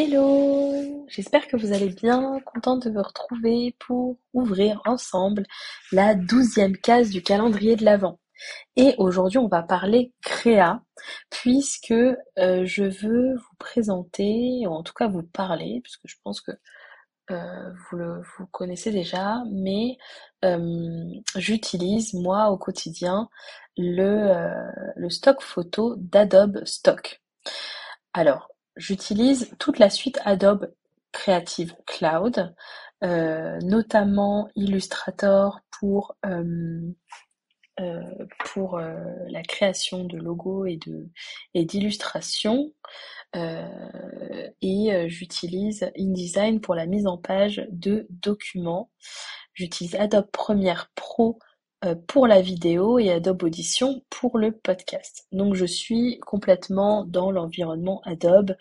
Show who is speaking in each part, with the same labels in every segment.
Speaker 1: Hello J'espère que vous allez bien, contente de vous retrouver pour ouvrir ensemble la douzième case du calendrier de l'Avent. Et aujourd'hui, on va parler créa, puisque euh, je veux vous présenter, ou en tout cas vous parler, puisque je pense que euh, vous le vous connaissez déjà, mais euh, j'utilise moi au quotidien le, le stock photo d'Adobe Stock. Alors, J'utilise toute la suite Adobe Creative Cloud, euh, notamment Illustrator pour euh, euh, pour la création de logos et de et d'illustrations et j'utilise InDesign pour la mise en page de documents. J'utilise Adobe Premiere Pro euh, pour la vidéo et Adobe Audition pour le podcast. Donc je suis complètement dans l'environnement Adobe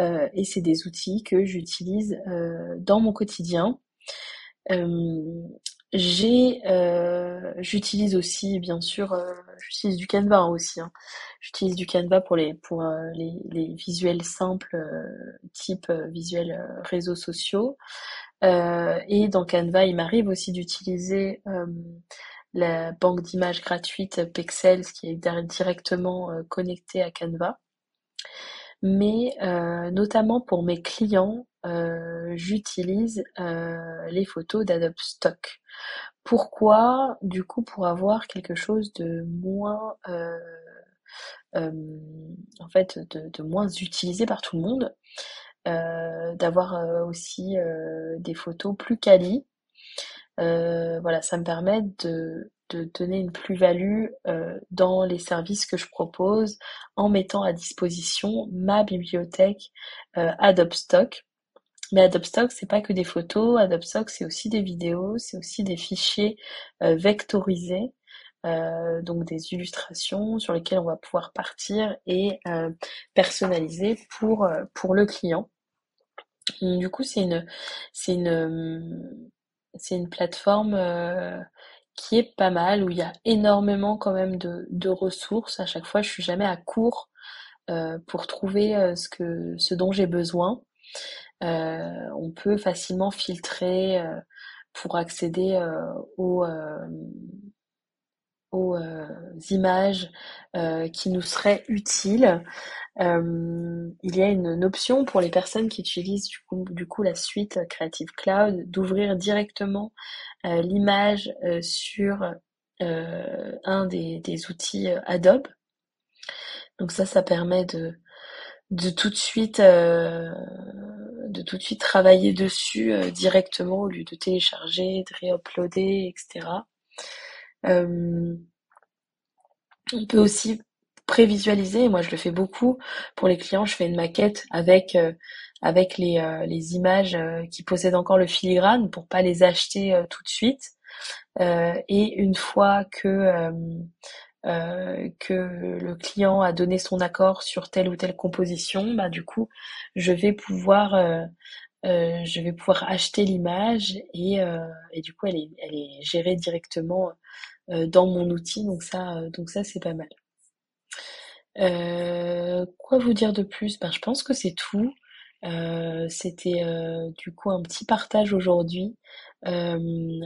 Speaker 1: euh, et c'est des outils que j'utilise euh, dans mon quotidien. j'ai j'utilise aussi bien sûr j'utilise du Canva hein, aussi hein. j'utilise du Canva pour les pour les, les, visuels simples type visuels réseaux sociaux et dans Canva il m'arrive aussi d'utiliser la banque d'images gratuite Pexels qui est directement euh, connectée à Canva. Mais euh, notamment pour mes clients, euh, j'utilise les photos d'Adobe Stock. Pourquoi? Du coup, pour avoir quelque chose de moins, en fait, de, moins utilisé par tout le monde, d'avoir aussi des photos plus quali euh, voilà, ça me permet de, de donner une plus-value euh, dans les services que je propose en mettant à disposition ma bibliothèque euh, Adobe Stock. Mais Adobe Stock, c'est pas que des photos. Adobe Stock, c'est aussi des vidéos, c'est aussi des fichiers euh, vectorisés. Donc des illustrations sur lesquelles on va pouvoir partir et personnaliser pour pour le client. Du coup, c'est une c'est une c'est une plateforme euh, qui est pas mal, où il y a énormément quand même de, ressources. À chaque fois, je suis jamais à court euh, pour trouver euh, ce que ce dont j'ai besoin. on peut facilement filtrer pour accéder aux, aux images qui nous seraient utiles. Euh, il y a une, option pour les personnes qui utilisent du coup, la suite Creative Cloud d'ouvrir directement euh, l'image euh, sur un des, outils Adobe. Donc ça, ça permet de, de tout de suite de tout de suite travailler dessus directement au lieu de télécharger, de réuploader, etc. on peut aussi prévisualiser. Moi, je le fais beaucoup pour les clients. Je fais une maquette avec euh, avec les, euh, les images euh, qui possèdent encore le filigrane pour pas les acheter tout de suite. et une fois que que le client a donné son accord sur telle ou telle composition, bah du coup, je vais pouvoir je vais pouvoir acheter l'image et, et du coup elle est, gérée directement dans mon outil donc ça donc ça c'est pas mal. Euh, quoi vous dire de plus? Ben, je pense que c'est tout. Euh, c'était euh, du coup un petit partage aujourd'hui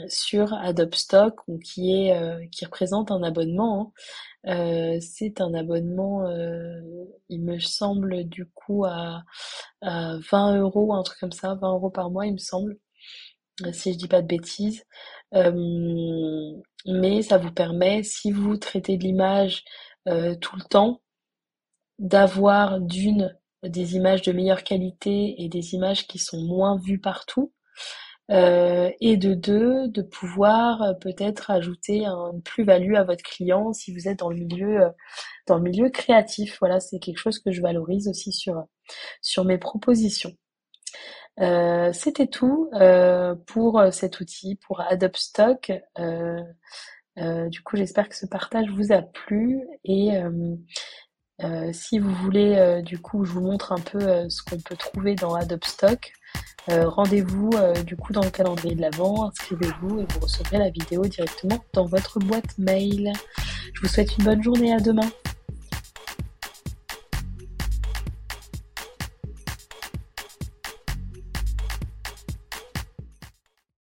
Speaker 1: sur Adobe Stock, qui est qui représente un abonnement. Hein. c'est un abonnement, il me semble du coup à, à 20 euros, un truc comme ça, 20 euros par mois, il me semble, si je dis pas de bêtises. mais ça vous permet, si vous traitez de l'image tout le temps, d'avoir d'une des images de meilleure qualité et des images qui sont moins vues partout. et de deux, de pouvoir peut-être ajouter une plus-value à votre client si vous êtes dans le milieu dans le milieu créatif. Voilà, c'est quelque chose que je valorise aussi sur sur mes propositions. Euh, c'était tout euh, pour euh, cet outil, pour Adobe Stock. du coup, j'espère que ce partage vous a plu et si vous voulez, du coup, je vous montre un peu ce qu'on peut trouver dans Adobe Stock. Rendez-vous du coup dans le calendrier de l'avant, inscrivez-vous et vous recevrez la vidéo directement dans votre boîte mail. Je vous souhaite une bonne journée, à demain.